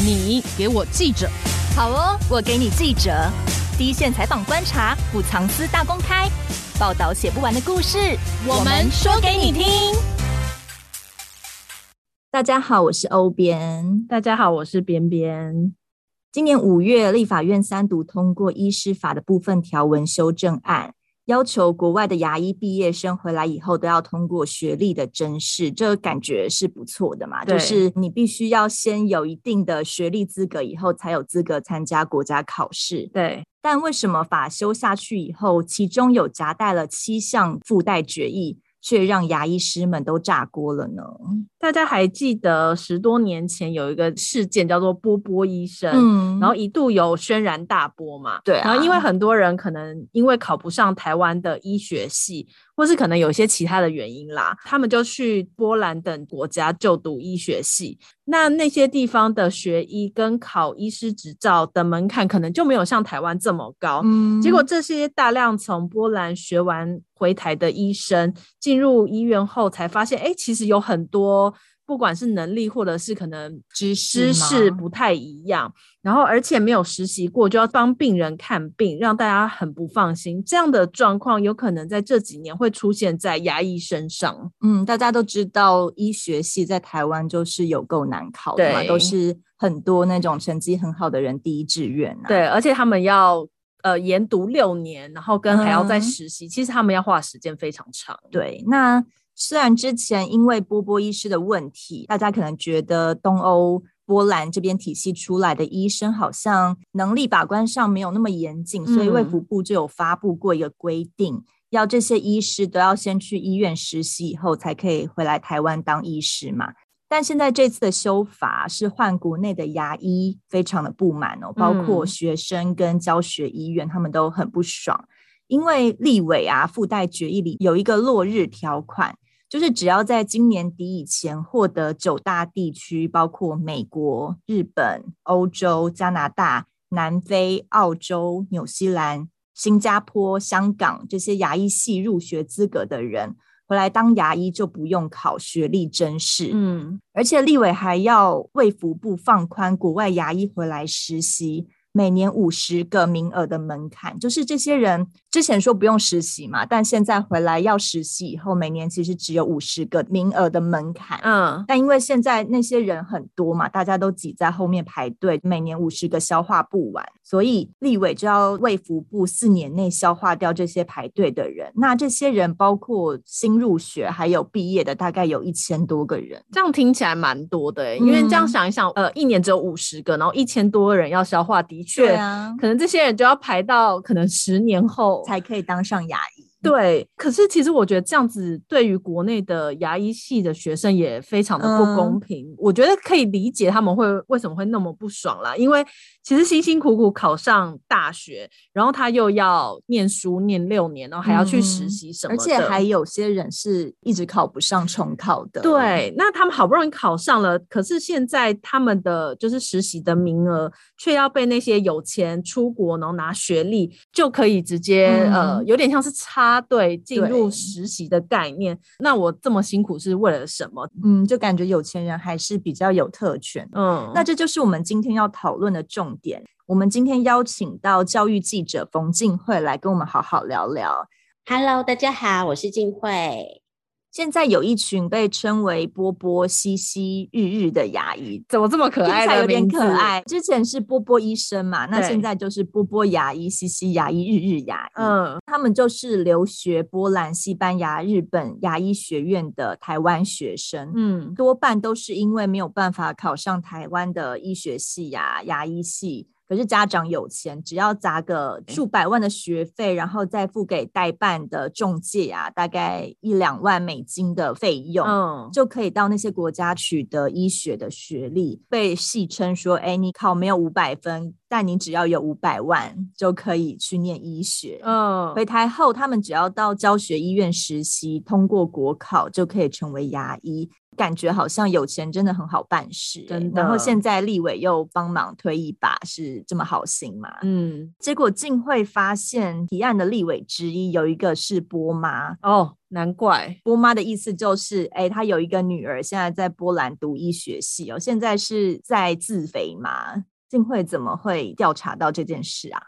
你给我记者，好哦，我给你记者，第一线采访观察，不藏私大公开，报道写不完的故事，我们说给你听。大家好，我是欧编。大家好，我是边边。今年五月，立法院三读通过医师法的部分条文修正案。要求国外的牙医毕业生回来以后都要通过学历的甄试，这个感觉是不错的嘛？就是你必须要先有一定的学历资格，以后才有资格参加国家考试。对，但为什么法修下去以后，其中有夹带了七项附带决议？却让牙医师们都炸锅了呢。大家还记得十多年前有一个事件叫做波波医生，嗯，然后一度有轩然大波嘛，对啊，然后因为很多人可能因为考不上台湾的医学系，或是可能有一些其他的原因啦，他们就去波兰等国家就读医学系。那那些地方的学医跟考医师执照的门槛可能就没有像台湾这么高。嗯，结果这些大量从波兰学完回台的医生进入医院后，才发现，哎，其实有很多。不管是能力或者是可能知识不太一样，然后而且没有实习过就要帮病人看病，让大家很不放心。这样的状况有可能在这几年会出现在牙医身上。嗯，大家都知道医学系在台湾就是有够难考的嘛，都是很多那种成绩很好的人第一志愿啊。对，而且他们要呃研读六年，然后跟还要再实习，嗯，其实他们要花时间非常长。对，那。虽然之前因为波波医师的问题，大家可能觉得东欧波兰这边体系出来的医生好像能力把关上没有那么严谨，所以卫福部就有发布过一个规定，嗯、要这些医师都要先去医院实习以后才可以回来台湾当医师嘛。但现在这次的修法是换国内的牙医非常的不满哦，包括学生跟教学医院，他们都很不爽，因为立委啊附带决议里有一个落日条款。就是只要在今年底以前获得九大地区，包括美国、日本、欧洲、加拿大、南非、澳洲、纽西兰、新加坡、香港这些牙医系入学资格的人，回来当牙医就不用考学历真试。嗯，而且立委还要卫福部放宽国外牙医回来实习。每年五十个名额的门槛，就是这些人之前说不用实习嘛，但现在回来要实习以后，每年其实只有五十个名额的门槛。嗯，但因为现在那些人很多嘛，大家都挤在后面排队，每年五十个消化不完，所以立委就要卫福部四年内消化掉这些排队的人。那这些人包括新入学还有毕业的，大概有一千多个人。这样听起来蛮多的，因为这样想一想，呃，一年只有五十个，然后一千多个人要消化的。确啊，可能这些人就要排到可能十年后才可以当上牙医。对，可是其实我觉得这样子对于国内的牙医系的学生也非常的不公平。嗯。我觉得可以理解他们会为什么会那么不爽啦，因为其实辛辛苦苦考上大学，然后他又要念书念六年，然后还要去实习什么的，嗯，而且还有些人是一直考不上重考的。对，那他们好不容易考上了，可是现在他们的就是实习的名额却要被那些有钱出国然后拿学历就可以直接，嗯，呃，有点像是差。插队进入实习的概念，那我这么辛苦是为了什么？嗯，就感觉有钱人还是比较有特权。嗯，那这就是我们今天要讨论的重点。我们今天邀请到教育记者冯静慧来跟我们好好聊聊。Hello，大家好，我是静慧。现在有一群被称为波波西西日日的牙医，怎么这么可爱？听起来有点可爱。之前是波波医生嘛，那现在就是波波牙医、西西牙医、日日牙医。嗯，他们就是留学波兰、西班牙、日本牙医学院的台湾学生。嗯，多半都是因为没有办法考上台湾的医学系呀、牙医系。可是家长有钱，只要砸个数百万的学费，然后再付给代办的中介啊，大概一两万美金的费用，嗯，就可以到那些国家取得医学的学历，被戏称说：“哎，你考没有五百分，但你只要有五百万就可以去念医学。”嗯，回台后，他们只要到教学医院实习，通过国考就可以成为牙医。感觉好像有钱真的很好办事。然后现在立委又帮忙推一把，是这么好心嘛？嗯。结果竟会发现提案的立委之一有一个是波妈哦，难怪波妈的意思就是，哎，她有一个女儿现在在波兰读医学系哦，现在是在自肥嘛？竟会怎么会调查到这件事啊？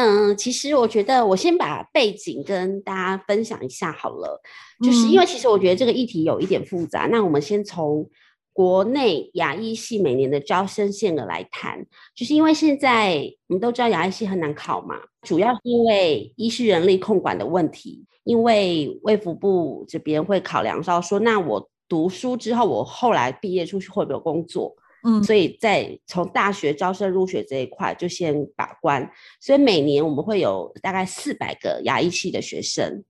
嗯，其实我觉得我先把背景跟大家分享一下好了，就是因为其实我觉得这个议题有一点复杂。嗯、那我们先从国内牙医系每年的招生限额来谈，就是因为现在我们都知道牙医系很难考嘛，主要是因为医师人力控管的问题，因为卫福部这边会考量到说，那我读书之后，我后来毕业出去会不会有工作？嗯，所以在从大学招生入学这一块就先把关，所以每年我们会有大概四百个牙医系的学生，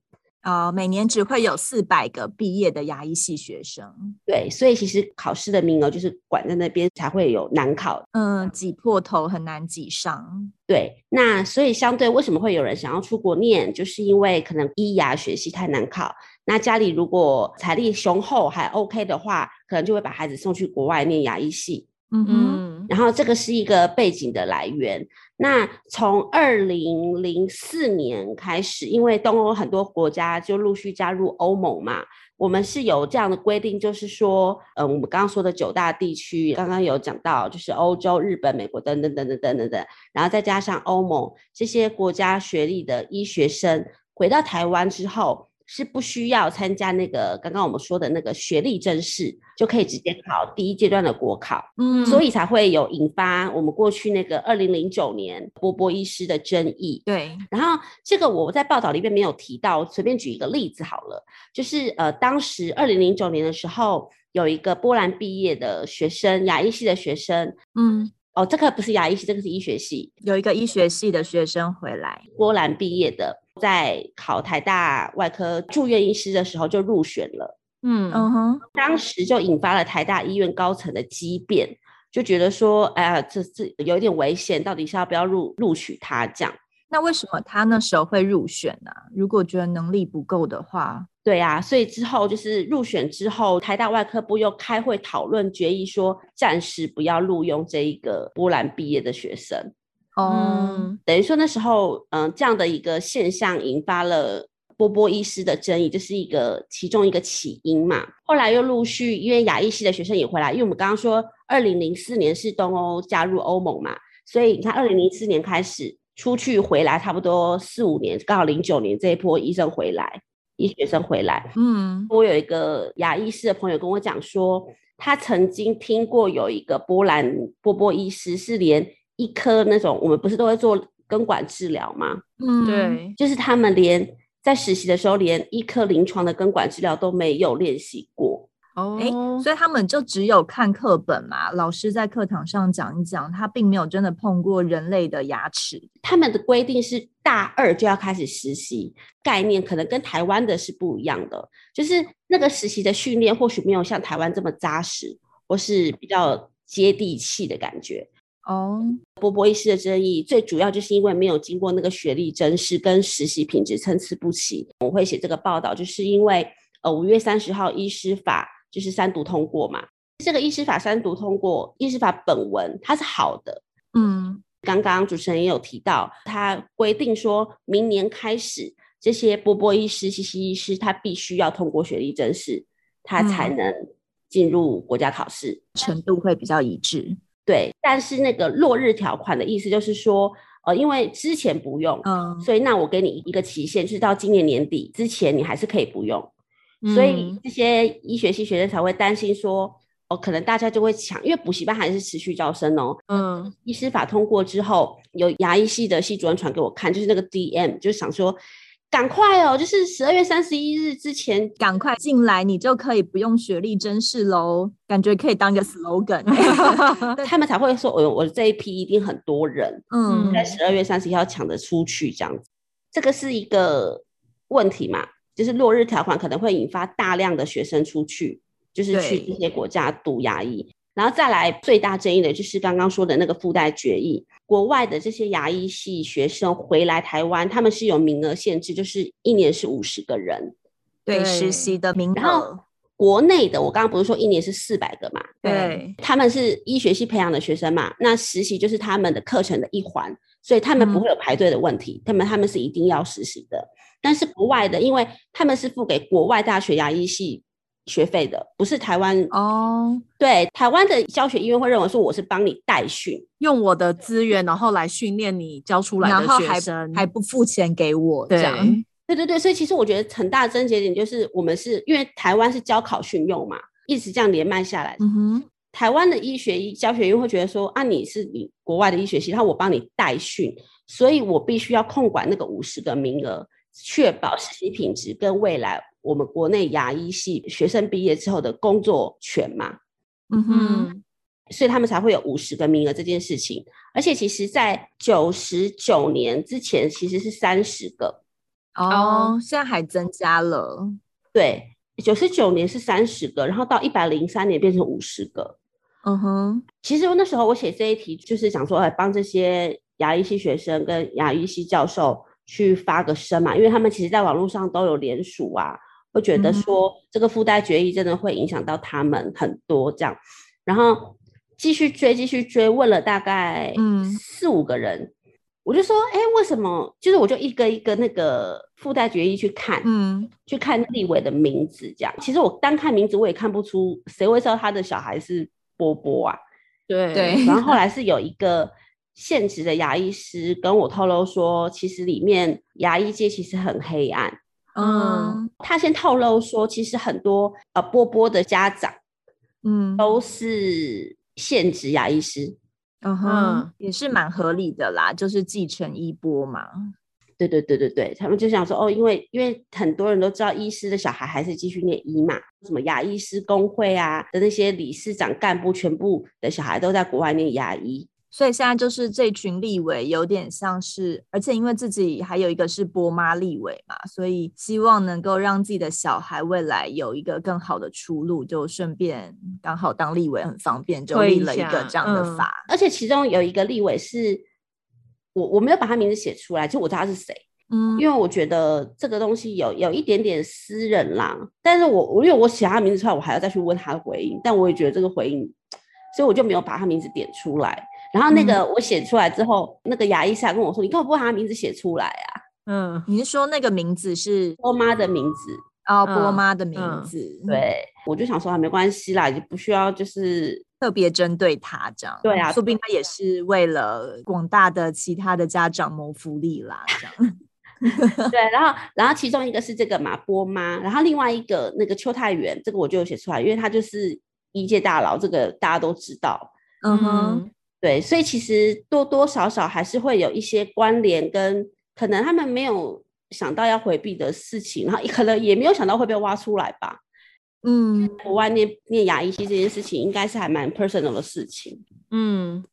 啊、呃，每年只会有四百个毕业的牙医系学生。对，所以其实考试的名额就是管在那边才会有难考，嗯，挤破头很难挤上。对，那所以相对为什么会有人想要出国念，就是因为可能医牙学系太难考。那家里如果财力雄厚还 OK 的话，可能就会把孩子送去国外念牙医系。嗯哼，然后这个是一个背景的来源。那从二零零四年开始，因为东欧很多国家就陆续加入欧盟嘛，我们是有这样的规定，就是说，嗯，我们刚刚说的九大地区，刚刚有讲到，就是欧洲、日本、美国等等等等等等等，然后再加上欧盟这些国家学历的医学生回到台湾之后。是不需要参加那个刚刚我们说的那个学历甄试，就可以直接考第一阶段的国考，嗯，所以才会有引发我们过去那个二零零九年波波医师的争议。对，然后这个我在报道里面没有提到，随便举一个例子好了，就是呃，当时二零零九年的时候，有一个波兰毕业的学生，牙医系的学生，嗯，哦，这个不是牙医系，这个是医学系，有一个医学系的学生回来，波兰毕业的。在考台大外科住院医师的时候就入选了，嗯嗯哼，当时就引发了台大医院高层的激辩，就觉得说，哎呀，这这有一点危险，到底是要不要录录取他这样？那为什么他那时候会入选呢？如果觉得能力不够的话，对啊，所以之后就是入选之后，台大外科部又开会讨论决议，说暂时不要录用这一个波兰毕业的学生。嗯，等于说那时候，嗯，这样的一个现象引发了波波医师的争议，这是一个其中一个起因嘛。后来又陆续，因为牙医系的学生也回来，因为我们刚刚说，二零零四年是东欧加入欧盟嘛，所以你看，二零零四年开始出去回来，差不多四五年，刚好零九年这一波医生回来，医学生回来。嗯，我有一个牙医师的朋友跟我讲说，他曾经听过有一个波兰波波医师是连。一颗那种，我们不是都会做根管治疗吗？嗯，对，就是他们连在实习的时候，连一颗临床的根管治疗都没有练习过。哦，哎，所以他们就只有看课本嘛，老师在课堂上讲一讲，他并没有真的碰过人类的牙齿。他们的规定是大二就要开始实习，概念可能跟台湾的是不一样的，就是那个实习的训练或许没有像台湾这么扎实，或是比较接地气的感觉。哦，波波医师的争议最主要就是因为没有经过那个学历甄试跟实习品质参差不齐。我会写这个报道，就是因为呃五月三十号医师法就是三读通过嘛，这个医师法三读通过，医师法本文它是好的，嗯，刚刚主持人也有提到，它规定说明年开始这些波波医师、西西医师他必须要通过学历甄试，他才能进入国家考试，程度会比较一致。对，但是那个落日条款的意思就是说，呃，因为之前不用，嗯，所以那我给你一个期限，就是到今年年底之前，你还是可以不用。嗯，所以这些医学系学生才会担心说，哦，可能大家就会抢，因为补习班还是持续招生哦。嗯，医师法通过之后，有牙医系的系主任传给我看，就是那个 DM，就是想说。赶快哦！就是十二月三十一日之前赶快进来，你就可以不用学历甄试喽。感觉可以当个 slogan，他们才会说：“我我这一批一定很多人，嗯，在十二月三十一号抢着出去这样子。”这个是一个问题嘛？就是落日条款可能会引发大量的学生出去，就是去这些国家读牙医。然后再来最大争议的就是刚刚说的那个附带决议，国外的这些牙医系学生回来台湾，他们是有名额限制，就是一年是五十个人，对，实习的名额。然后国内的，我刚刚不是说一年是四百个嘛？对，他们是医学系培养的学生嘛，那实习就是他们的课程的一环，所以他们不会有排队的问题，嗯、他们他们是一定要实习的。但是国外的，因为他们是付给国外大学牙医系学费的，不是台湾哦。对，台湾的教学医院会认为说我是帮你代训，用我的资源，然后来训练你教出来的学生，还，还不付钱给我，对。这样对对对，所以其实我觉得很大的症结点就是，我们是因为台湾是教考训用嘛，一直这样连麦下来。嗯哼，台湾的医学医教学院会觉得说，啊，你是你国外的医学系，然后我帮你代训，所以我必须要控管那个五十个名额，确保实习品质跟未来我们国内牙医系学生毕业之后的工作权嘛。嗯哼，所以他们才会有五十个名额这件事情。而且其实在九十九年之前，其实是三十个。哦，现在还增加了。对，九十九年是三十个，然后到一百零三年变成五十个。嗯哼，其实那时候我写这一题，就是想说，来帮这些牙医系学生跟牙医系教授去发个声嘛，因为他们其实在网络上都有联署啊，会觉得说这个附带决议真的会影响到他们很多这样，然后继续追，继续追，问了大概嗯四五个人。我就说，哎、欸，为什么？就是我就一个一个那个附带决议去看，嗯，去看立委的名字，这样。其实我单看名字，我也看不出谁会知道他的小孩是波波啊。对对。然后后来是有一个现职的牙医师跟我透露说，其实里面牙医界其实很黑暗。嗯。他先透露说，其实很多呃波波的家长，嗯，都是现职牙医师。嗯哼，也是蛮合理的啦，就是继承衣钵嘛。对对对对对，他们就想说哦，因为因为很多人都知道医师的小孩还是继续念医嘛，什么牙医师工会啊的那些理事长干部，全部的小孩都在国外念牙医。所以现在就是这群立委有点像是，而且因为自己还有一个是波妈立委嘛，所以希望能够让自己的小孩未来有一个更好的出路，就顺便刚好当立委很方便，就立了一个这样的法。嗯、而且其中有一个立委是我我没有把他名字写出来，就我知道他是谁，嗯，因为我觉得这个东西有有一点点私人啦。但是我我因为我写他名字出来，我还要再去问他的回应，但我也觉得这个回应，所以我就没有把他名字点出来。然后那个我写出来之后，嗯、那个牙医师还跟我说：“你干嘛不把他名字写出来啊？”嗯，你是说那个名字是波妈的名字哦，波妈的名字。嗯嗯、对，我就想说还没关系啦，就不需要就是特别针对他这样。对啊，说不定他也是为了广大的其他的家长谋福利啦，这样。对，然后然后其中一个是这个嘛波妈，然后另外一个那个邱太元，这个我就有写出来，因为他就是医界大佬，这个大家都知道。嗯哼。嗯对，所以其实多多少少还是会有一些关联，跟可能他们没有想到要回避的事情，然后可能也没有想到会被挖出来吧。嗯，国外念念牙医系这件事情，应该是还蛮 personal 的事情。嗯，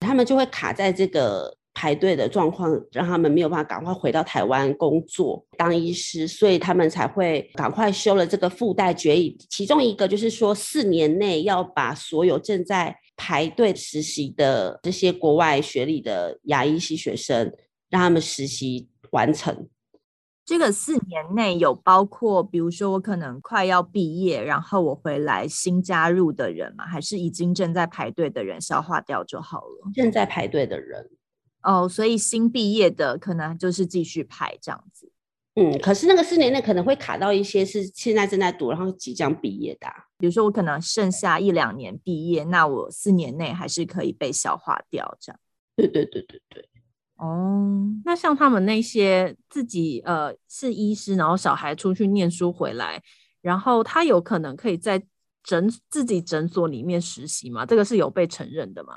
他们就会卡在这个排队的状况，让他们没有办法赶快回到台湾工作当医师，所以他们才会赶快修了这个附带决议。其中一个就是说，四年内要把所有正在排队实习的这些国外学历的牙医系学生，让他们实习完成。这个四年内有包括，比如说我可能快要毕业，然后我回来新加入的人吗？还是已经正在排队的人消化掉就好了？正在排队的人哦，所以新毕业的可能就是继续排这样子。嗯，可是那个四年内可能会卡到一些是现在正在读，然后即将毕业的啊。比如说我可能剩下一两年毕业，那我四年内还是可以被消化掉，这样。对对对对对。哦，那像他们那些自己呃是医师，然后小孩出去念书回来，然后他有可能可以在诊自己诊所里面实习吗？这个是有被承认的吗？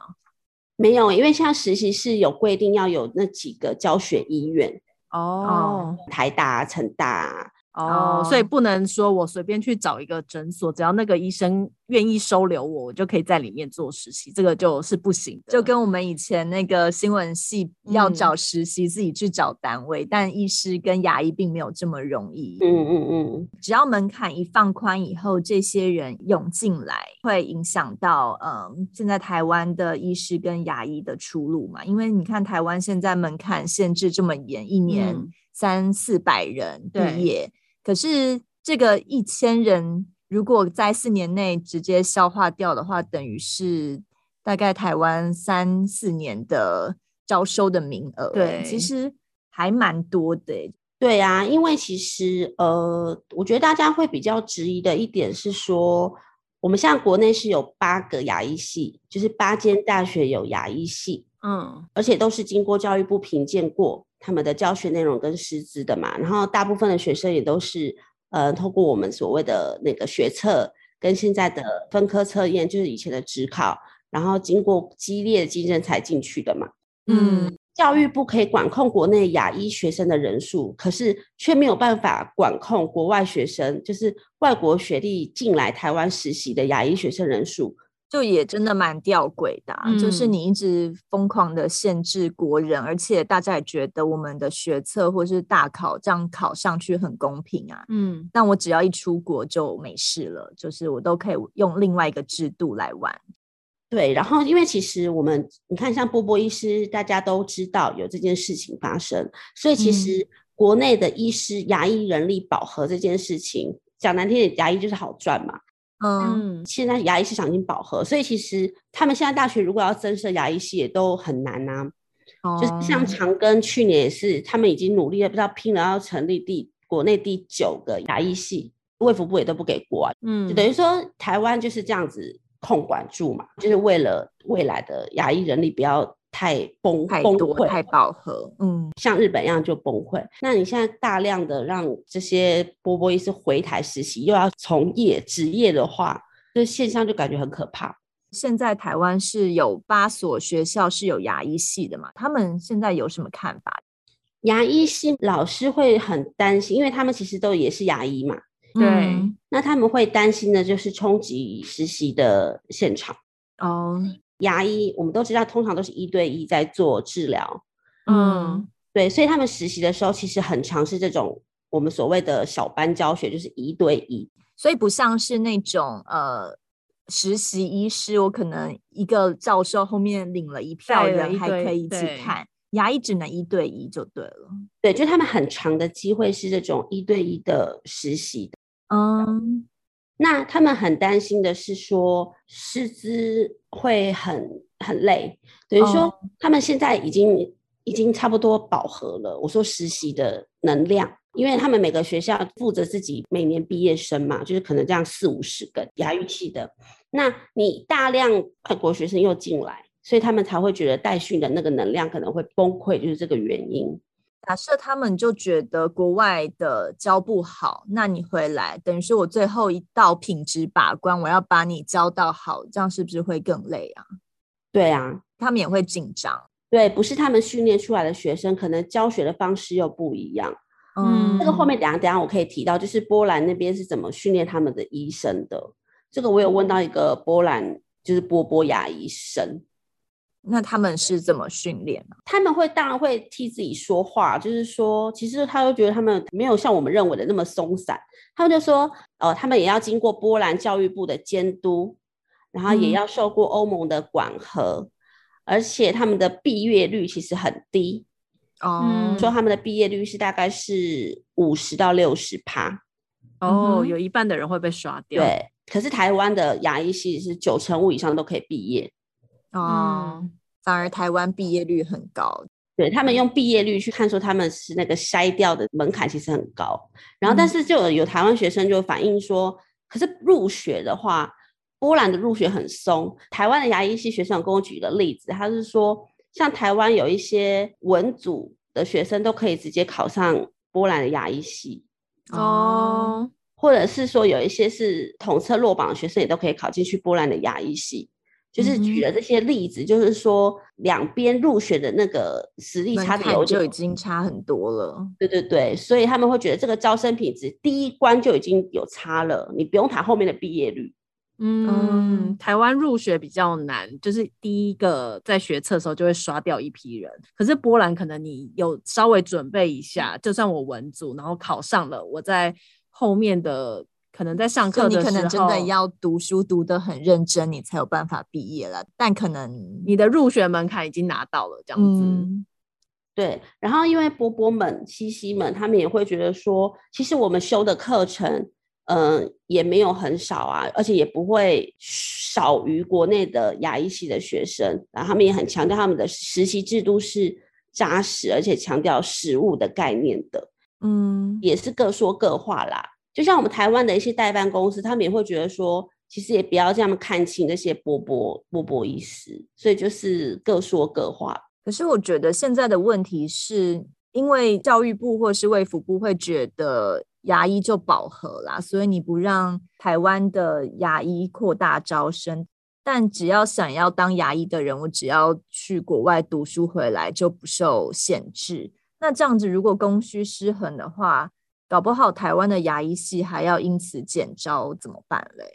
没有，因为现在实习是有规定要有那几个教学医院。哦，台大、成大。哦，所以不能说我随便去找一个诊所，只要那个医生愿意收留我，我就可以在里面做实习，这个就是不行的。就跟我们以前那个新闻系要找实习，自己去找单位，嗯，但医师跟牙医并没有这么容易。嗯嗯嗯，只要门槛一放宽以后，这些人涌进来，会影响到嗯，现在台湾的医师跟牙医的出路嘛？因为你看台湾现在门槛限制这么严，一年三四百人毕业。可是这个一千人如果在四年内直接消化掉的话，等于是大概台湾三四年的招收的名额。对，其实还蛮多的。对啊，因为其实呃，我觉得大家会比较质疑的一点是说，我们现在国内是有八个牙医系，就是八间大学有牙医系，嗯，而且都是经过教育部评鉴过他们的教学内容跟师资的嘛。然后大部分的学生也都是呃，透过我们所谓的那个学测跟现在的分科测验，就是以前的职考，然后经过激烈的竞争才进去的嘛。嗯，教育部可以管控国内亚医学生的人数，可是却没有办法管控国外学生，就是外国学历进来台湾实习的亚医学生人数，就也真的蛮吊诡的啊。嗯，就是你一直疯狂的限制国人，而且大家也觉得我们的学测或是大考这样考上去很公平啊。嗯，但我只要一出国就没事了，就是我都可以用另外一个制度来玩。对，然后因为其实我们你看，像波波医师，大家都知道有这件事情发生，所以其实国内的医师、嗯、牙医人力饱和这件事情，讲难听点，牙医就是好赚嘛。嗯，现在牙医市场已经饱和，所以其实他们现在大学如果要增设牙医系也都很难啊。哦、就是像长庚去年也是，他们已经努力了，不知道拼了要成立第国内第九个牙医系，卫福部也都不给过啊。嗯，就等于说台湾就是这样子。控管住嘛，就是为了未来的牙医人力不要太崩太崩溃、太饱和。嗯，像日本一样就崩溃。那你现在大量的让这些波波医师回台实习，又要从业执业的话，这现象就感觉很可怕。现在台湾是有八所学校是有牙医系的嘛？他们现在有什么看法？牙医系老师会很担心，因为他们其实都也是牙医嘛。对、嗯，那他们会担心的就是冲击实习的现场哦。牙医我们都知道，通常都是一对一在做治疗。嗯，对，所以他们实习的时候其实很尝试这种我们所谓的小班教学，就是一对一。所以不像是那种呃实习医师，我可能一个教授后面领了一票人还可以一起看。牙医只能一对一就对了。对，就他们很长的机会是这种一对一的实习。嗯，那他们很担心的是说师资会很很累，等于说他们现在已经已经差不多饱和了。我说实习的能量，因为他们每个学校负责自己每年毕业生嘛，就是可能这样四五十个牙语系的，那你大量外国学生又进来，所以他们才会觉得带训的那个能量可能会崩溃，就是这个原因。假设他们就觉得国外的教不好，那你回来等于说我最后一道品质把关，我要把你教到好，这样是不是会更累啊？对啊，他们也会紧张。对，不是他们训练出来的学生，可能教学的方式又不一样。嗯，这个后面等下等下我可以提到，就是波兰那边是怎么训练他们的医生的。这个我有问到一个波兰，就是波波牙医生。那他们是怎么训练呢？他们会当然会替自己说话，就是说，其实他都觉得他们没有像我们认为的那么松散。他们就说，呃，他们也要经过波兰教育部的监督，然后也要受过欧盟的管核，嗯、而且他们的毕业率其实很低。哦、嗯，说他们的毕业率是大概是五十到六十趴。哦，有一半的人会被刷掉。对，可是台湾的牙医系是九成五以上都可以毕业。哦。嗯反而台湾毕业率很高，对，他们用毕业率去看，说他们是那个筛掉的门槛其实很高。然后，但是就有有台湾学生就反映说，嗯、可是入学的话，波兰的入学很松。台湾的牙医系学生跟我举个例子，他是说，像台湾有一些文组的学生都可以直接考上波兰的牙医系哦，或者是说有一些是统测落榜的学生也都可以考进去波兰的牙医系。就是举了这些例子，嗯、就是说两边入学的那个实力差的有就已经差很多了。对对对，所以他们会觉得这个招生品质第一关就已经有差了，你不用谈后面的毕业率。嗯，嗯台湾入学比较难，就是第一个在学测的时候就会刷掉一批人。可是波兰可能你有稍微准备一下，就算我文组，然后考上了，我在后面的。可能在上课的时候，你可能真的要读书读得很认真，你才有办法毕业了。但可能你的入学门槛已经拿到了，这样子。嗯、对。然后因为波波们、西西们，他们也会觉得说，其实我们修的课程，嗯、呃，也没有很少啊，而且也不会少于国内的牙医系的学生。然后他们也很强调他们的实习制度是扎实，而且强调实务的概念的。嗯，也是各说各话啦。就像我们台湾的一些代办公司，他们也会觉得说，其实也不要这样看轻那些波波波波医师，所以就是各说各话。可是我觉得现在的问题是因为教育部或是卫福部会觉得。牙医就饱和啦，所以你不让台湾的牙医扩大招生，但只要想要当牙医的人，我只要去国外读书回来就不受限制。那这样子，如果供需失衡的话，搞不好台湾的牙医系还要因此减招，怎么办嘞？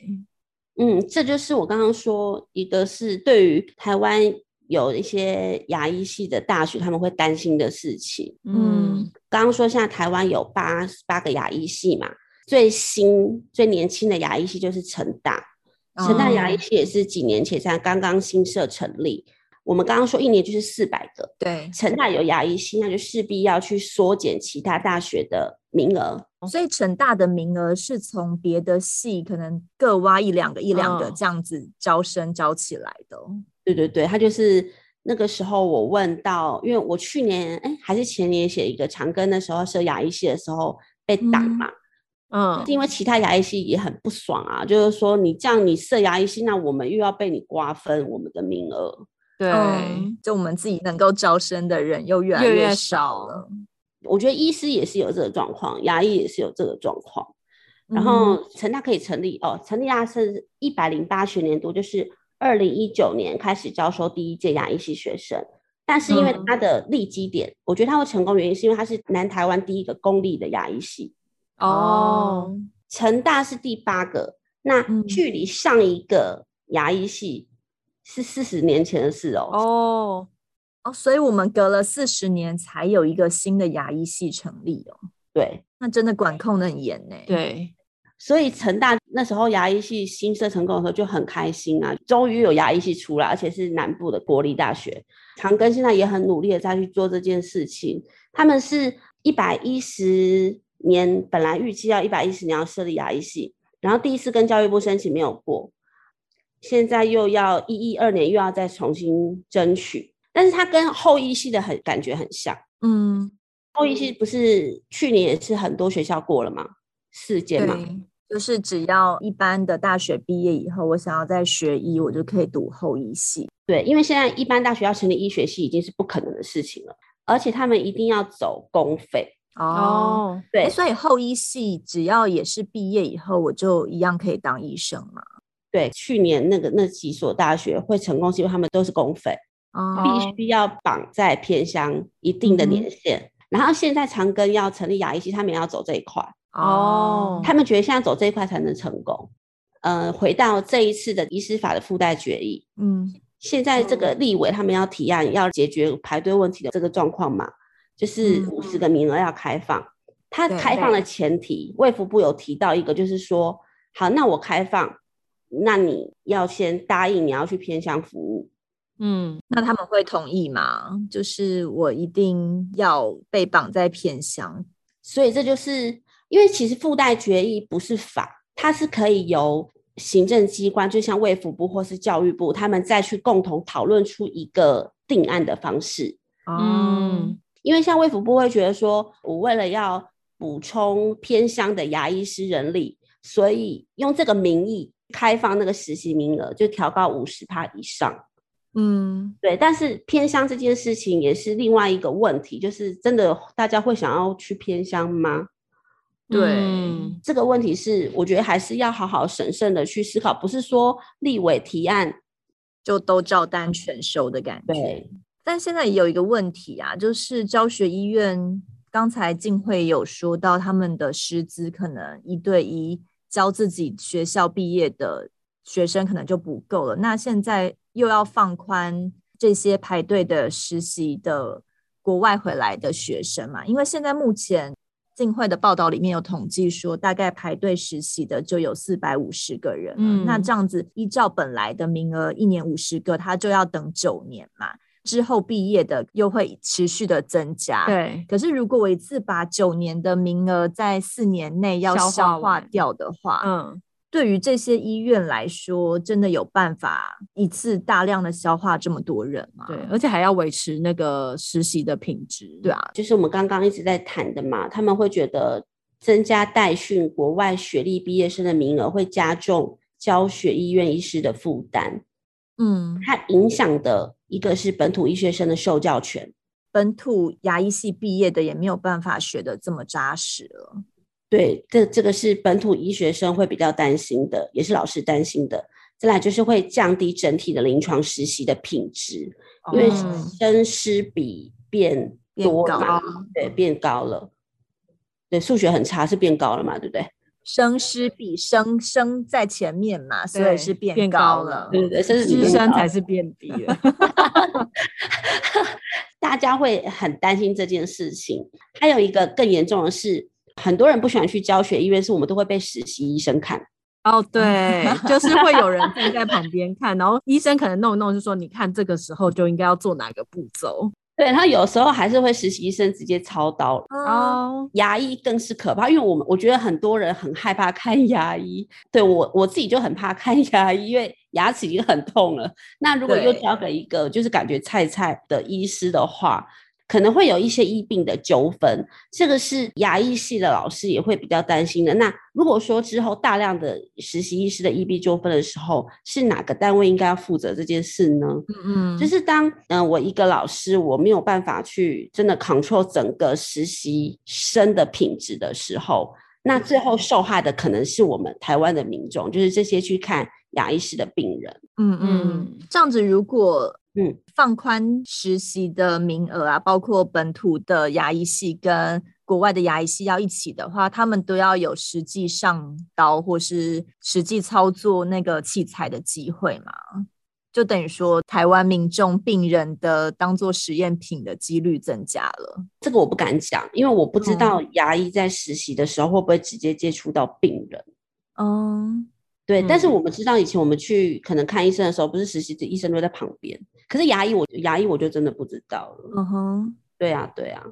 嗯，这就是我刚刚说，一个是对于台湾。有一些牙医系的大学，他们会担心的事情。嗯，刚刚说现在台湾有八八个牙医系嘛，最新最年轻的牙医系就是成大，哦、成大牙医系也是几年前才刚刚新设成立。我们刚刚说一年就是四百个，对，成大有牙医系，那就势必要去缩减其他大学的名额。所以成大的名额是从别的系可能各挖一两个一两个这样子招生招起来的。哦对对对，他就是那个时候我问到，因为我去年哎还是前年写一个长庚的时候设牙医系的时候被挡嘛，嗯，嗯，因为其他牙医系也很不爽啊，就是说你这样你设牙医系，那我们又要被你瓜分我们的名额，对，嗯、就我们自己能够招生的人又越来越少了。我觉得医师也是有这个状况，牙医也是有这个状况，然后成大可以成立哦，成立大是一百零八学年度就是。二零一九年开始招收第一届牙医系学生，但是因为它的立基点，嗯、我觉得它会成功原因是因为它是南台湾第一个公立的牙医系。哦，成大是第八个，那距离上一个牙医系是四十年前的事哦。哦哦，所以我们隔了四十年才有一个新的牙医系成立哦。对，那真的管控的很严呢。对。所以成大那时候牙医系新设成功的时候就很开心啊，终于有牙医系出来，而且是南部的国立大学。长庚现在也很努力的在去做这件事情。他们是一百一十年本来预期要一百一十年要设立牙医系，然后第一次跟教育部申请没有过，现在又要一一二年又要再重新争取。但是它跟后医系的很感觉很像，嗯，后医系不是去年也是很多学校过了吗？四间嘛。就是只要一般的大学毕业以后，我想要再学医，我就可以读后医系。对，因为现在一般大学要成立医学系已经是不可能的事情了，而且他们一定要走公费。哦，对，所以后医系只要也是毕业以后，我就一样可以当医生嘛。对，去年那个那几所大学会成功，是因为他们都是公费，哦，必须要绑在偏乡一定的年限。嗯、然后现在长庚要成立牙医系，他们也要走这一块。哦，他们觉得现在走这一块才能成功。呃，回到这一次的医师法的附带决议，嗯，现在这个立委他们要提案要解决排队问题的这个状况嘛，就是五十个名额要开放。他开放的前提，卫福部有提到一个，就是说，好，那我开放，那你要先答应你要去偏乡服务。嗯，那他们会同意吗？就是我一定要被绑在偏乡，所以这就是。因为其实附带决议不是法，它是可以由行政机关，就像卫福部或是教育部，他们再去共同讨论出一个定案的方式。嗯，因为像卫福部会觉得说，我为了要补充偏乡的牙医师人力，所以用这个名义开放那个实习名额，就调高五十趴以上。嗯，对。但是偏乡这件事情也是另外一个问题，就是真的大家会想要去偏乡吗？对，嗯、这个问题是，我觉得还是要好好审慎的去思考，不是说立委提案就都照单全收的感觉。对，但现在也有一个问题啊，就是教学医院刚才静慧有说到，他们的师资可能一对一教自己学校毕业的学生可能就不够了。那现在又要放宽这些排队的实习的国外回来的学生嘛？因为现在目前。进会的报道里面有统计说，大概排队实习的就有四百五十个人。嗯，那这样子依照本来的名额，一年五十个，他就要等九年嘛。之后毕业的又会持续的增加。对，可是如果我一次把九年的名额在四年内要消化掉的话，嗯。对于这些医院来说，真的有办法一次大量的消化这么多人吗？对，而且还要维持那个实习的品质。对啊，就是我们刚刚一直在谈的嘛，他们会觉得增加代训国外学历毕业生的名额会加重教学医院医师的负担。嗯，它影响的一个是本土医学生的受教权，本土牙医系毕业的也没有办法学的这么扎实了。对，这这个是本土医学生会比较担心的，也是老师担心的。再来就是会降低整体的临床实习的品质，因为生师比变多变高，对，变高了。对，数学很差是变高了嘛？对不对？生师比生生在前面嘛，所以是变高了。对对对，生师生才是变低了。大家会很担心这件事情。还有一个更严重的是。很多人不喜欢去教学医院，是我们都会被实习医生看。哦，对，就是会有人站在旁边看，然后医生可能弄一弄，就说：“你看这个时候就应该要做哪个步骤。”对，他有时候还是会实习医生直接操刀。哦，牙医更是可怕，因为我们我觉得很多人很害怕看牙医。对，我我自己就很怕看 牙医，因为牙齿已经很痛了。那如果又交给一个就是感觉菜菜的医师的话。可能会有一些医病的纠纷，这个是牙医系的老师也会比较担心的。那如果说之后大量的实习医师的医病纠纷的时候，是哪个单位应该要负责这件事呢？嗯嗯，就是当嗯、呃、我一个老师我没有办法去真的 control 整个实习生的品质的时候，那最后受害的可能是我们台湾的民众，就是这些去看牙医师的病人。嗯嗯，这样子如果。嗯，放宽实习的名额啊，包括本土的牙医系跟国外的牙医系要一起的话，他们都要有实际上刀或是实际操作那个器材的机会嘛？就等于说，台湾民众病人的当做实验品的几率增加了。这个我不敢讲，因为我不知道牙医在实习的时候会不会直接接触到病人。嗯。对，但是我们知道以前我们去可能看医生的时候，不是实习的医生都在旁边。可是牙医，我牙医我就真的不知道了。嗯哼，对啊，对啊。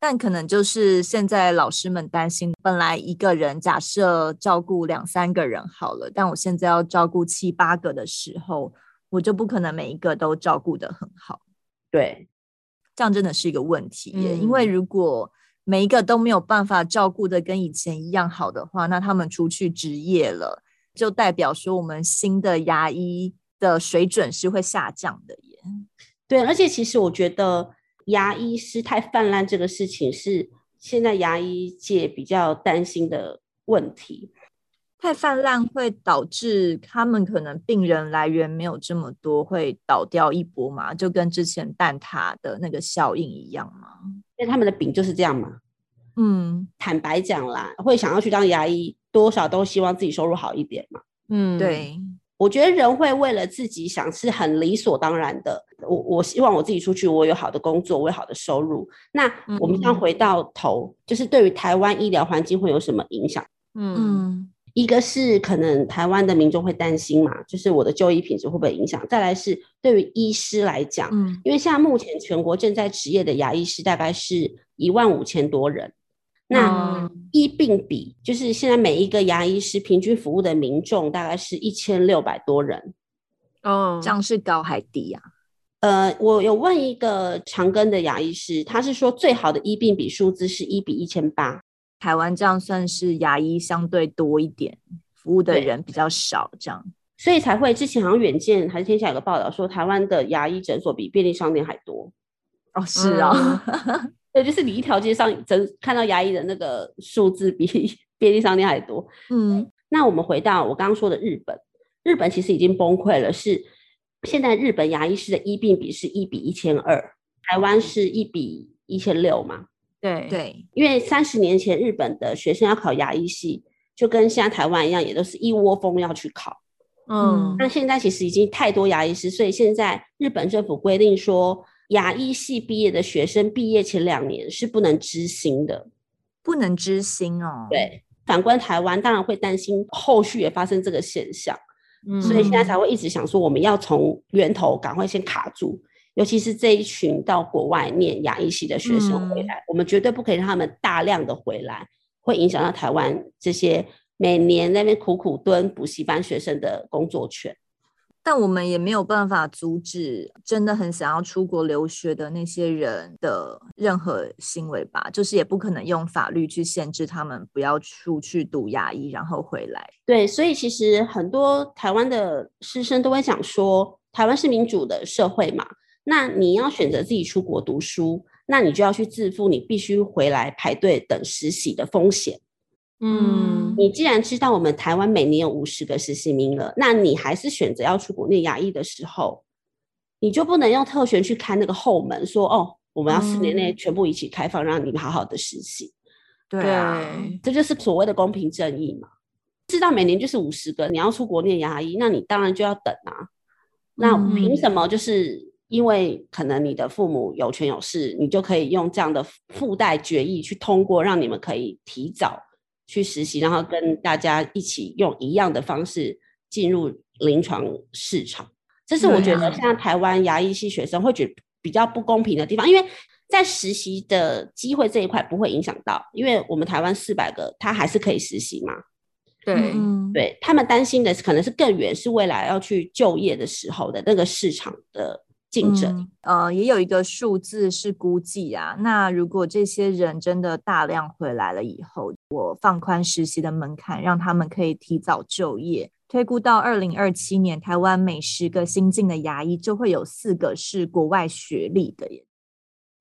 但可能就是现在老师们担心，本来一个人假设照顾两三个人好了，但我现在要照顾七八个的时候，我就不可能每一个都照顾得很好。对，这样真的是一个问题耶。嗯，因为如果每一个都没有办法照顾的跟以前一样好的话，那他们出去执业了。就代表说，我们新的牙医的水准是会下降的耶。对，而且其实我觉得牙医师太泛滥这个事情是现在牙医界比较担心的问题。太泛滥会导致他们可能病人来源没有这么多，会倒掉一波嘛？就跟之前蛋挞的那个效应一样吗？因为他们的饼就是这样嘛。嗯，坦白讲啦，会想要去当牙医，多少都希望自己收入好一点嘛。嗯，对，我觉得人会为了自己想是很理所当然的。我我希望我自己出去，我有好的工作，我有好的收入。那我们这样回到头，嗯、就是对于台湾医疗环境会有什么影响？嗯，一个是可能台湾的民众会担心嘛，就是我的就医品质会不会影响？再来是对于医师来讲，嗯，因为现在目前全国正在执业的牙医师大概是一万五千多人。那医病比就是现在每一个牙医师平均服务的民众大概是一千六百多人，哦，这样是高还低呀？呃，我有问一个长庚的牙医师，他是说最好的医病比数字是一比一千八，台湾这样算是牙医相对多一点，服务的人比较少，这样，所以才会之前好像远见还是天下有个报道说，台湾的牙医诊所比便利商店还多。哦，是啊。嗯 对，就是你一条街上真看到牙医的那个数字比便利商店还多。嗯，那我们回到我刚刚说的日本，日本其实已经崩溃了，是现在日本牙医师的医病比是一比一千二，台湾是一比一千六嘛？对对，因为三十年前日本的学生要考牙医系，就跟现在台湾一样，也都是一窝蜂要去考。嗯，那现在其实已经太多牙医师，所以现在日本政府规定说。牙医系毕业的学生毕业前两年是不能知薪的，不能知薪哦。对，反观台湾，当然会担心后续也发生这个现象，嗯，所以现在才会一直想说，我们要从源头赶快先卡住，尤其是这一群到国外念牙医系的学生回来，嗯、我们绝对不可以让他们大量的回来，会影响到台湾这些每年在那边苦苦蹲补习班学生的工作权。但我们也没有办法阻止真的很想要出国留学的那些人的任何行为吧，就是也不可能用法律去限制他们不要出去读牙医，然后回来。对，所以其实很多台湾的师生都会讲说，台湾是民主的社会嘛，那你要选择自己出国读书，那你就要去自负你必须回来排队等实习的风险。嗯，你既然知道我们台湾每年有五十个实习名额，那你还是选择要出国念牙医的时候，你就不能用特权去开那个后门，说哦，我们要四年内全部一起开放，让你们好好的实习。对啊，这就是所谓的公平正义嘛。知道每年就是五十个，你要出国念牙医，那你当然就要等啊。那凭什么就是因为可能你的父母有权有势，你就可以用这样的附带决议去通过，让你们可以提早。去实习，然后跟大家一起用一样的方式进入临床市场，这是我觉得像台湾牙医系学生会觉得比较不公平的地方，因为在实习的机会这一块不会影响到，因为我们台湾四百个他还是可以实习嘛。对，对，他们担心的可能是更远，是未来要去就业的时候的那个市场的。竞争，嗯，呃，也有一个数字是估计啊。那如果这些人真的大量回来了以后，我放宽实习的门槛，让他们可以提早就业，推估到二零二七年，台湾每十个新进的牙医就会有四个是国外学历的耶。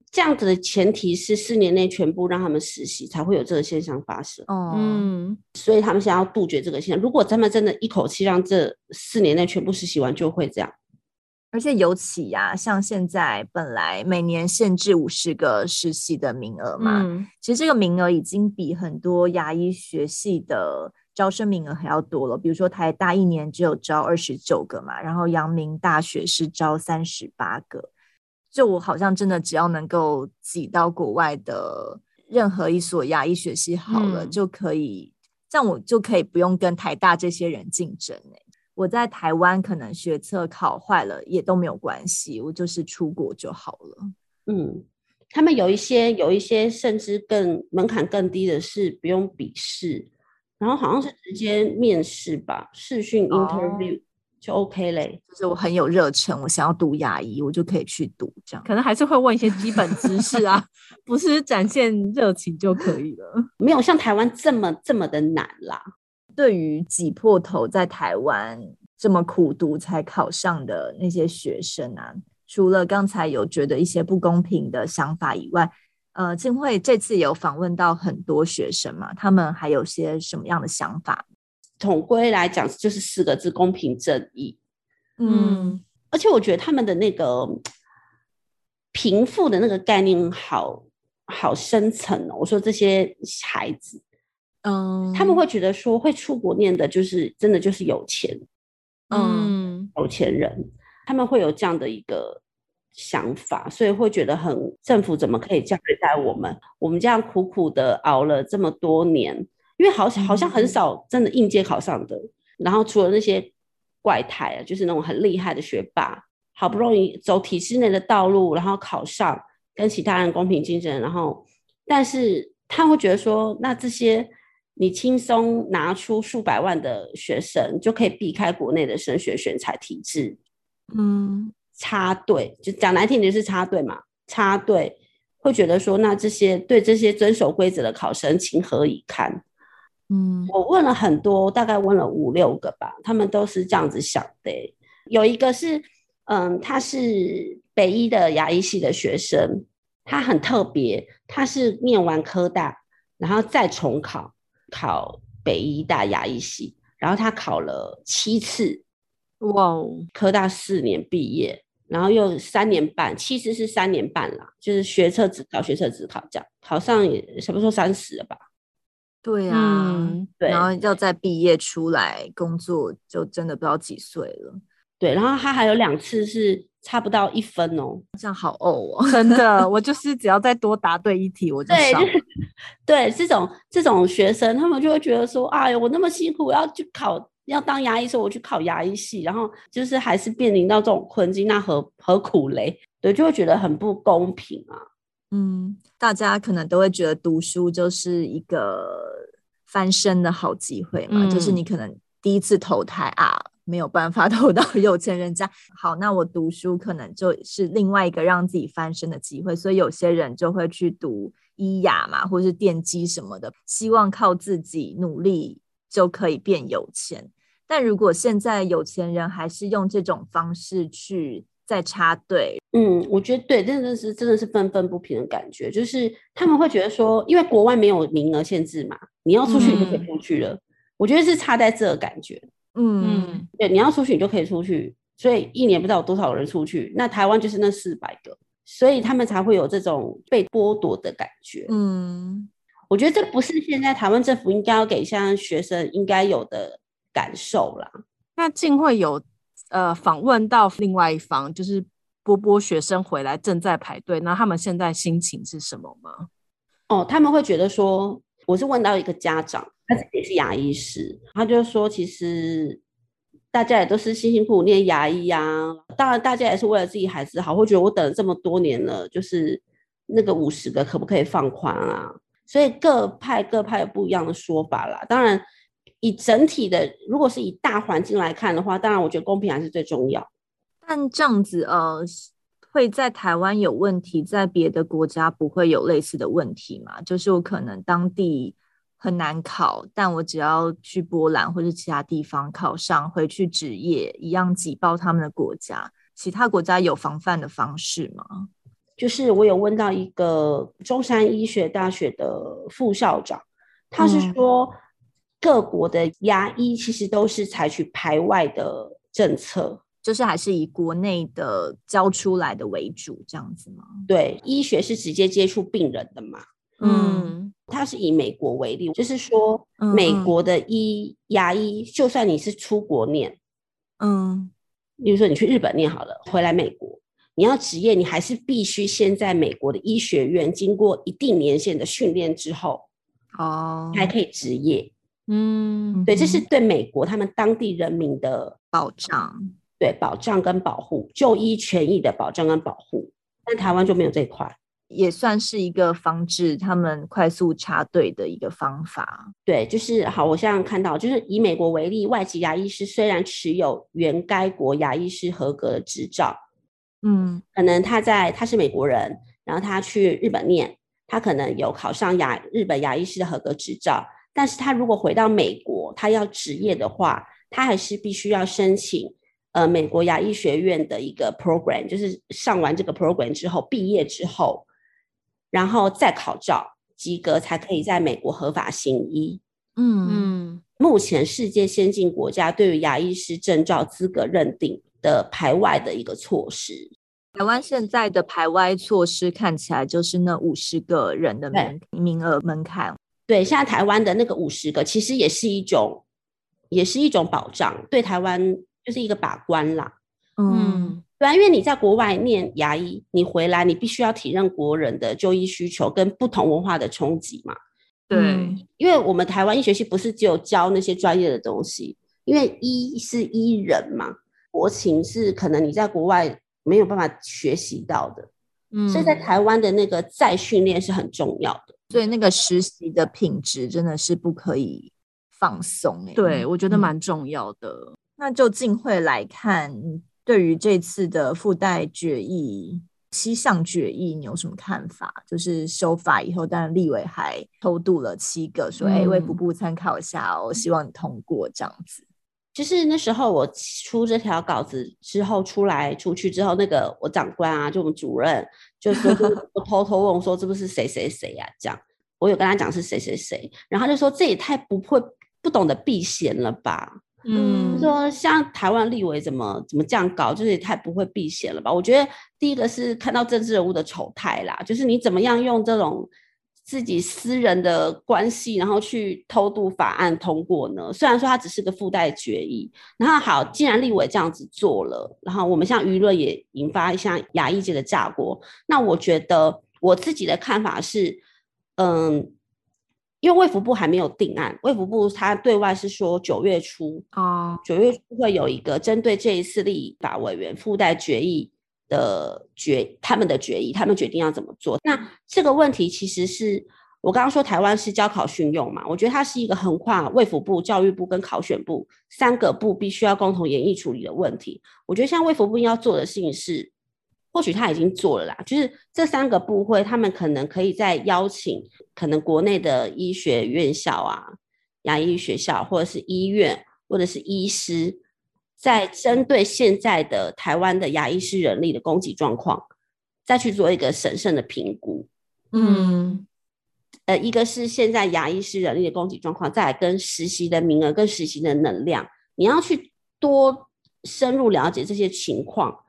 这样子的前提是四年内全部让他们实习，才会有这个现象发生。哦，嗯，所以他们想要杜绝这个现象。如果他们真的一口气让这四年内全部实习完，就会这样。而且尤其呀、啊，像现在本来每年限制五十个实习的名额嘛，嗯、其实这个名额已经比很多牙医学系的招生名额还要多了。比如说台大一年只有招二十九个嘛，然后阳明大学是招三十八个。就我好像真的只要能够挤到国外的任何一所牙医学系好了，嗯、就可以，这样我就可以不用跟台大这些人竞争、欸我在台湾可能学测考坏了也都没有关系，我就是出国就好了。嗯，他们有一些有一些甚至更门槛更低的是不用笔试，然后好像是直接面试吧，视讯 interview、哦、就 OK 嘞。就是我很有热忱，我想要读牙医，我就可以去读。这样可能还是会问一些基本知识啊，不是展现热情就可以了，没有像台湾这么这么的难啦。对于挤破头在台湾这么苦读才考上的那些学生啊，除了刚才有觉得一些不公平的想法以外，呃，静慧这次有访问到很多学生嘛，他们还有些什么样的想法？统归来讲，就是四个字：公平正义。嗯，而且我觉得他们的那个贫富的那个概念好好深层哦。我说这些孩子。嗯，他们会觉得说会出国念的，就是真的就是有钱，嗯，有钱人，他们会有这样的一个想法，所以会觉得很政府怎么可以这样对待我们？我们这样苦苦的熬了这么多年，因为好像好像很少真的应届考上的，嗯、然后除了那些怪胎啊，就是那种很厉害的学霸，好不容易走体制内的道路，然后考上，跟其他人公平竞争，然后但是他会觉得说，那这些。你轻松拿出数百万的学生，就可以避开国内的升学选才体制，嗯，插队就讲难听点是插队嘛，插队会觉得说，那这些对这些遵守规则的考生情何以堪？嗯，我问了很多，大概问了五六个吧，他们都是这样子想的。有一个是，嗯，他是北医的牙医系的学生，他很特别，他是念完科大，然后再重考。考北医大牙医系，然后他考了七次，哇哦！科大四年毕业，然后又三年半，其实是三年半啦，就是学测只考，学测只考这样，考上也什么时候三十了吧？对呀、啊，嗯、对，然后要再毕业出来工作，就真的不知道几岁了。对，然后他还有两次是差不到一分哦，这样好呕哦，真的，我就 是只要再多答对一题，我就上。对，对，这种这种学生，他们就会觉得说，哎呦，我那么辛苦，我要去考要当牙医，说我去考牙医系，然后就是还是面临到这种困境，那何何苦嘞？对，就会觉得很不公平啊。嗯，大家可能都会觉得读书就是一个翻身的好机会嘛，嗯、就是你可能第一次投胎啊，没有办法 投到有钱人家，好，那我读书可能就是另外一个让自己翻身的机会，所以有些人就会去读医雅嘛，或是电机什么的，希望靠自己努力就可以变有钱。但如果现在有钱人还是用这种方式去再插队，嗯，我觉得对，真的是真的是愤愤不平的感觉。就是他们会觉得说，因为国外没有名额限制嘛，你要出去你就可以出去了。嗯、我觉得是差在这个感觉，嗯，对，你要出去你就可以出去，所以一年不知道有多少人出去。那台湾就是那四百个，所以他们才会有这种被剥夺的感觉。嗯，我觉得这不是现在台湾政府应该要给像学生应该有的。感受啦，那竟会有呃访问到另外一方，就是波波学生回来正在排队，那他们现在心情是什么吗？哦，他们会觉得说，我是问到一个家长，他自己是牙医师，他就说，其实大家也都是辛辛苦苦念牙医啊，当然大家也是为了自己孩子好，会觉得我等了这么多年了，就是那个五十个可不可以放宽啊？所以各派各派有不一样的说法啦，当然。以整体的，如果是以大环境来看的话，当然我觉得公平还是最重要。但这样子，呃，会在台湾有问题，在别的国家不会有类似的问题吗？就是我可能当地很难考，但我只要去波兰或者其他地方考上，回去执业一样挤爆他们的国家。其他国家有防范的方式吗？就是我有问到一个中山医学大学的副校长，他是说。嗯各国的牙医其实都是采取排外的政策，就是还是以国内的教出来的为主，这样子吗？对，医学是直接接触病人的嘛。嗯，他是以美国为例，就是说美国的医、嗯、牙医，就算你是出国念，嗯，比如说你去日本念好了，回来美国，你要执业，你还是必须先在美国的医学院经过一定年限的训练之后，哦，才可以执业。嗯，对，这是对美国他们当地人民的保障，对保障跟保护，就医权益的保障跟保护。但台湾就没有这一块，也算是一个防止他们快速插队的一个方法。对，就是好，我现在看到，就是以美国为例，外籍牙医师虽然持有原该国牙医师合格的执照，嗯，可能他在他是美国人，然后他去日本念，他可能有考上牙日本牙医师的合格执照。但是他如果回到美国，他要执业的话，他还是必须要申请呃美国牙医学院的一个 program，就是上完这个 program 之后，毕业之后，然后再考照及格，才可以在美国合法行医。嗯嗯，目前世界先进国家对于牙医师证照资格认定的排外的一个措施，台湾现在的排外措施看起来就是那五十个人的名名额门槛。对，现在台湾的那个五十个，其实也是一种，也是一种保障，对台湾就是一个把关啦。嗯，对啊，因为你在国外念牙医，你回来你必须要体认国人的就医需求跟不同文化的冲击嘛。对，因为我们台湾医学系不是只有教那些专业的东西，因为医是医人嘛，国情是可能你在国外没有办法学习到的。嗯，所以在台湾的那个再训练是很重要的。所以那个实习的品质真的是不可以放松哎，对，我觉得蛮重要的。嗯、那就静慧来看，对于这次的附带决议七项决议，你有什么看法？就是修法以后，当然立委还偷渡了七个，说哎，卫福部参考一下哦，希望你通过这样子。就是那时候我出这条稿子之后出来出去之后，那个我长官啊，就我们主任就说，我偷偷问我说，这不是谁谁谁呀？这样我有跟他讲是谁谁谁，然后他就说，这也太不会不懂得避嫌了吧？嗯，说像台湾立委怎么怎么这样搞，就是也太不会避嫌了吧？我觉得第一个是看到政治人物的丑态啦，就是你怎么样用这种。自己私人的关系，然后去偷渡法案通过呢？虽然说它只是个附带决议，然后好，既然立委这样子做了，然后我们像舆论也引发一下牙医界的炸锅。那我觉得我自己的看法是，嗯，因为卫福部还没有定案，卫福部他对外是说九月初啊，九月初会有一个针对这一次立法委员附带决议的决他们的决议，他们决定要怎么做。那这个问题其实是我刚刚说台湾是教考训用嘛，我觉得它是一个横跨卫福部、教育部跟考选部三个部必须要共同研议处理的问题。我觉得像卫福部要做的事情是。或许他已经做了啦，就是这三个部会，他们可能可以再邀请可能国内的医学院校啊、牙医学校，或者是医院，或者是医师，在针对现在的台湾的牙医师人力的供给状况，再去做一个审慎的评估。嗯，呃，一个是现在牙医师人力的供给状况，再来跟实习的名额、跟实习的能量，你要去多深入了解这些情况。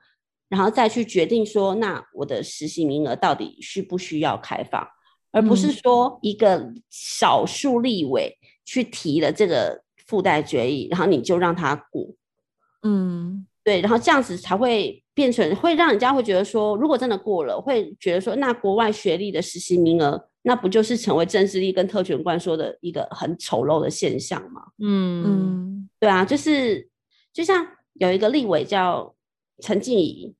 然后再去决定说，那我的实习名额到底需不需要开放，而不是说一个少数立委去提了这个附带决议，然后你就让他过。嗯，对，然后这样子才会变成会让人家会觉得说，如果真的过了，会觉得说，那国外学历的实习名额，那不就是成为政治力跟特权官说的一个很丑陋的现象吗？嗯嗯，对啊，就是就像有一个立委叫陈静仪。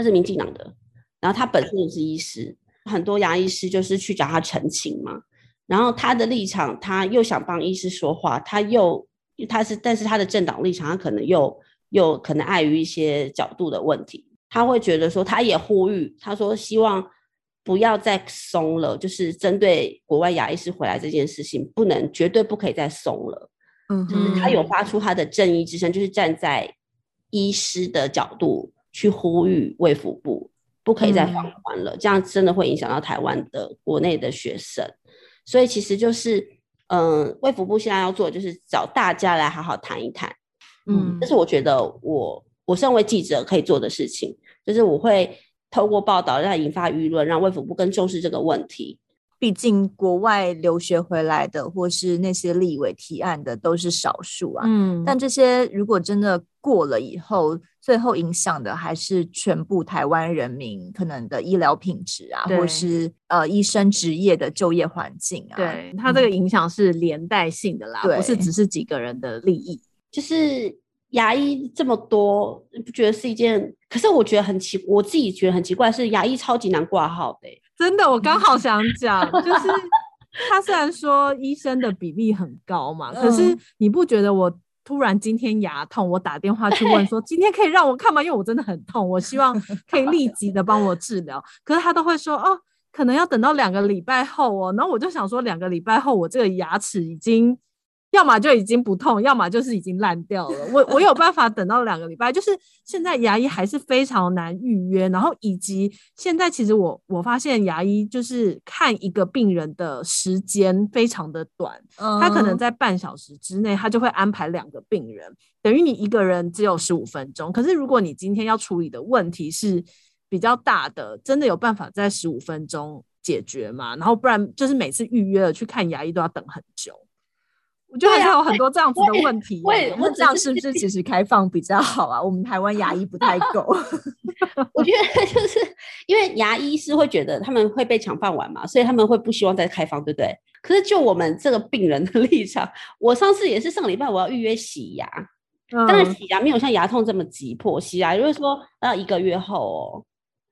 他是民进党的，然后他本身也是医师，很多牙医师就是去找他澄清嘛。然后他的立场，他又想帮医师说话，他又他是，但是他的政党立场，他可能又又可能碍于一些角度的问题，他会觉得说，他也呼吁，他说希望不要再松了，就是针对国外牙医师回来这件事情，不能绝对不可以再松了。嗯，就是他有发出他的正义之声，就是站在医师的角度。去呼吁卫福部不可以再放宽了，嗯，这样真的会影响到台湾的国内的学生。所以其实就是，嗯，卫福部现在要做的就是找大家来好好谈一谈。嗯，这是我觉得我我身为记者可以做的事情，就是我会透过报道让引发舆论，让卫福部更重视这个问题。毕竟国外留学回来的，或是那些立委提案的，都是少数啊。嗯，但这些如果真的过了以后，最后影响的还是全部台湾人民可能的医疗品质啊，或是呃医生职业的就业环境啊。对，它这个影响是连带性的啦，嗯，不是只是几个人的利益。就是牙医这么多，你不觉得是一件？可是我觉得很奇，我自己觉得很奇怪，是牙医超级难挂号的欸。真的，我刚好 想讲，就是 他虽然说医生的比例很高嘛，可是你不觉得我突然今天牙痛，我打电话去问说 今天可以让我看吗？因为我真的很痛，我希望可以立即的帮我治疗，可是他都会说哦，可能要等到两个礼拜后哦，然后我就想说两个礼拜后我这个牙齿已经。要么就已经不痛，要么就是已经烂掉了。我我有办法等到两个礼拜，就是现在牙医还是非常难预约，然后以及现在其实我我发现牙医就是看一个病人的时间非常的短，他可能在半小时之内他就会安排两个病人，等于你一个人只有十五分钟。可是如果你今天要处理的问题是比较大的，真的有办法在十五分钟解决吗？然后不然就是每次预约了去看牙医都要等很久。我觉得还是有很多这样子的问题。为那这样是不是其实开放比较好啊？我们台湾牙医不太够。我觉得就是因为牙医是会觉得他们会被抢饭碗嘛，所以他们会不希望再开放，对不对？可是就我们这个病人的 立场，我上次也是上个礼拜我要预约洗牙，但是洗牙没有像牙痛这么急迫，洗牙就是说要一个月后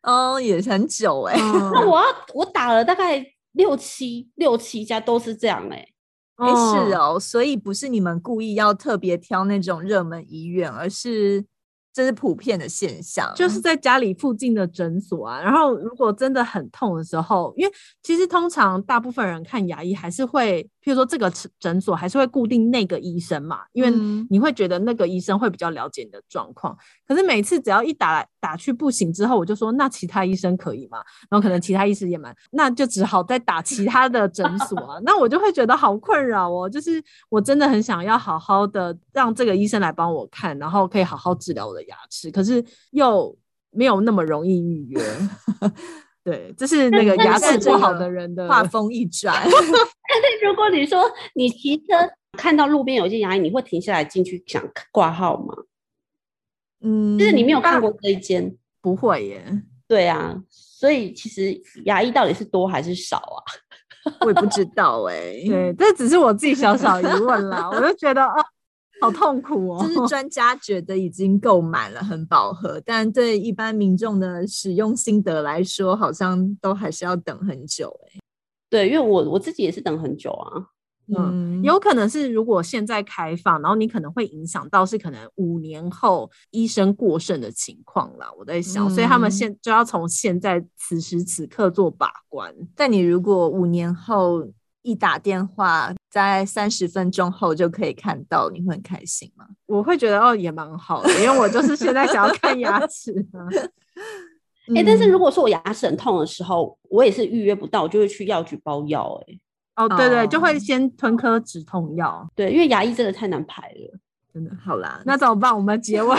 哦，哦也很久哎、欸。那我要我打了大概六七六七家都是这样哎、欸。哎，是哦，所以不是你们故意要特别挑那种热门医院，而是。这是普遍的现象，就是在家里附近的诊所啊。然后，如果真的很痛的时候，因为其实通常大部分人看牙医还是会，譬如说这个诊所还是会固定那个医生嘛，因为你会觉得那个医生会比较了解你的状况。可是每次只要一打打去不行之后，我就说那其他医生可以吗？然后可能其他医生也蛮，那就只好再打其他的诊所啊。那我就会觉得好困扰哦，就是我真的很想要好好的让这个医生来帮我看，然后可以好好治疗我的牙齿，可是又没有那么容易预约。对，这是那个牙齿不好的人的话锋一转。但是如果你说你骑车看到路边有一间牙医，你会停下来进去想挂号吗？嗯，就是你没有看过这一间，不会耶。对啊，所以其实牙医到底是多还是少啊？我也不知道哎、欸。对，这只是我自己小小疑问啦，我就觉得哦。好痛苦哦！就是专家觉得已经够满了，很饱和，但对一般民众的使用心得来说，好像都还是要等很久哎、欸。对，因为我我自己也是等很久啊。嗯，有可能是如果现在开放，然后你可能会影响到是可能五年后医生过剩的情况啦。我在想，嗯、所以他们现就要从现在此时此刻做把关。但你如果五年后，一打电话，在三十分钟后就可以看到，你会很开心吗？我会觉得哦，也蛮好的，因为我就是现在想要看牙齿。哎、欸，但是如果说我牙齿很痛的时候，我也是预约不到，我就会去药局包药。哎，哦，对对，就会先吞颗止痛药。对，因为牙医真的太难排了，真的。好啦，那怎么办？我们结尾。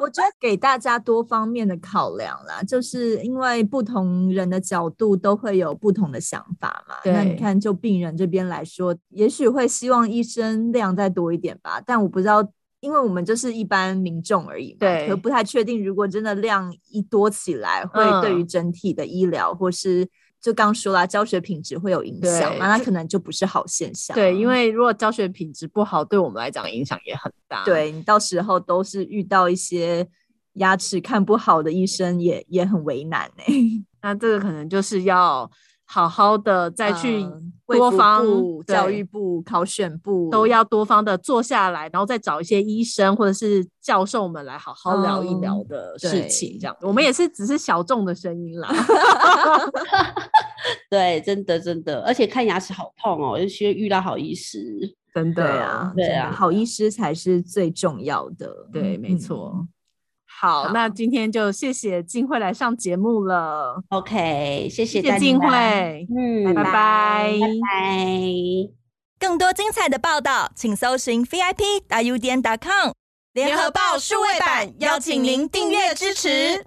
我觉得给大家多方面的考量啦，就是因为不同人的角度都会有不同的想法嘛。那你看，就病人这边来说，也许会希望医生量再多一点吧。但我不知道，因为我们就是一般民众而已嘛，对，可不太确定，如果真的量一多起来，会对于整体的医疗或是。就刚说了，教学品质会有影响，那它可能就不是好现象。对，因为如果教学品质不好，对我们来讲影响也很大。对，你到时候都是遇到一些牙齿看不好的医生也，也也很为难呢、欸。那这个可能就是要。好好的再去多方、嗯、教育部、考选部都要多方的坐下来，然后再找一些医生或者是教授们来好好聊一聊的事情。这样，我们也是只是小众的声音啦。对，真的真的，而且看牙齿好痛哦，尤其遇到好医师，真的啊，对啊，好医师才是最重要的。对，没错。嗯好，好，那今天就谢谢静慧来上节目了。OK，谢谢大家，静慧，嗯，拜拜，拜拜。更多精彩的报道，请搜寻 VIP 大 U 点 com 联合报数位版，邀请您订阅支持。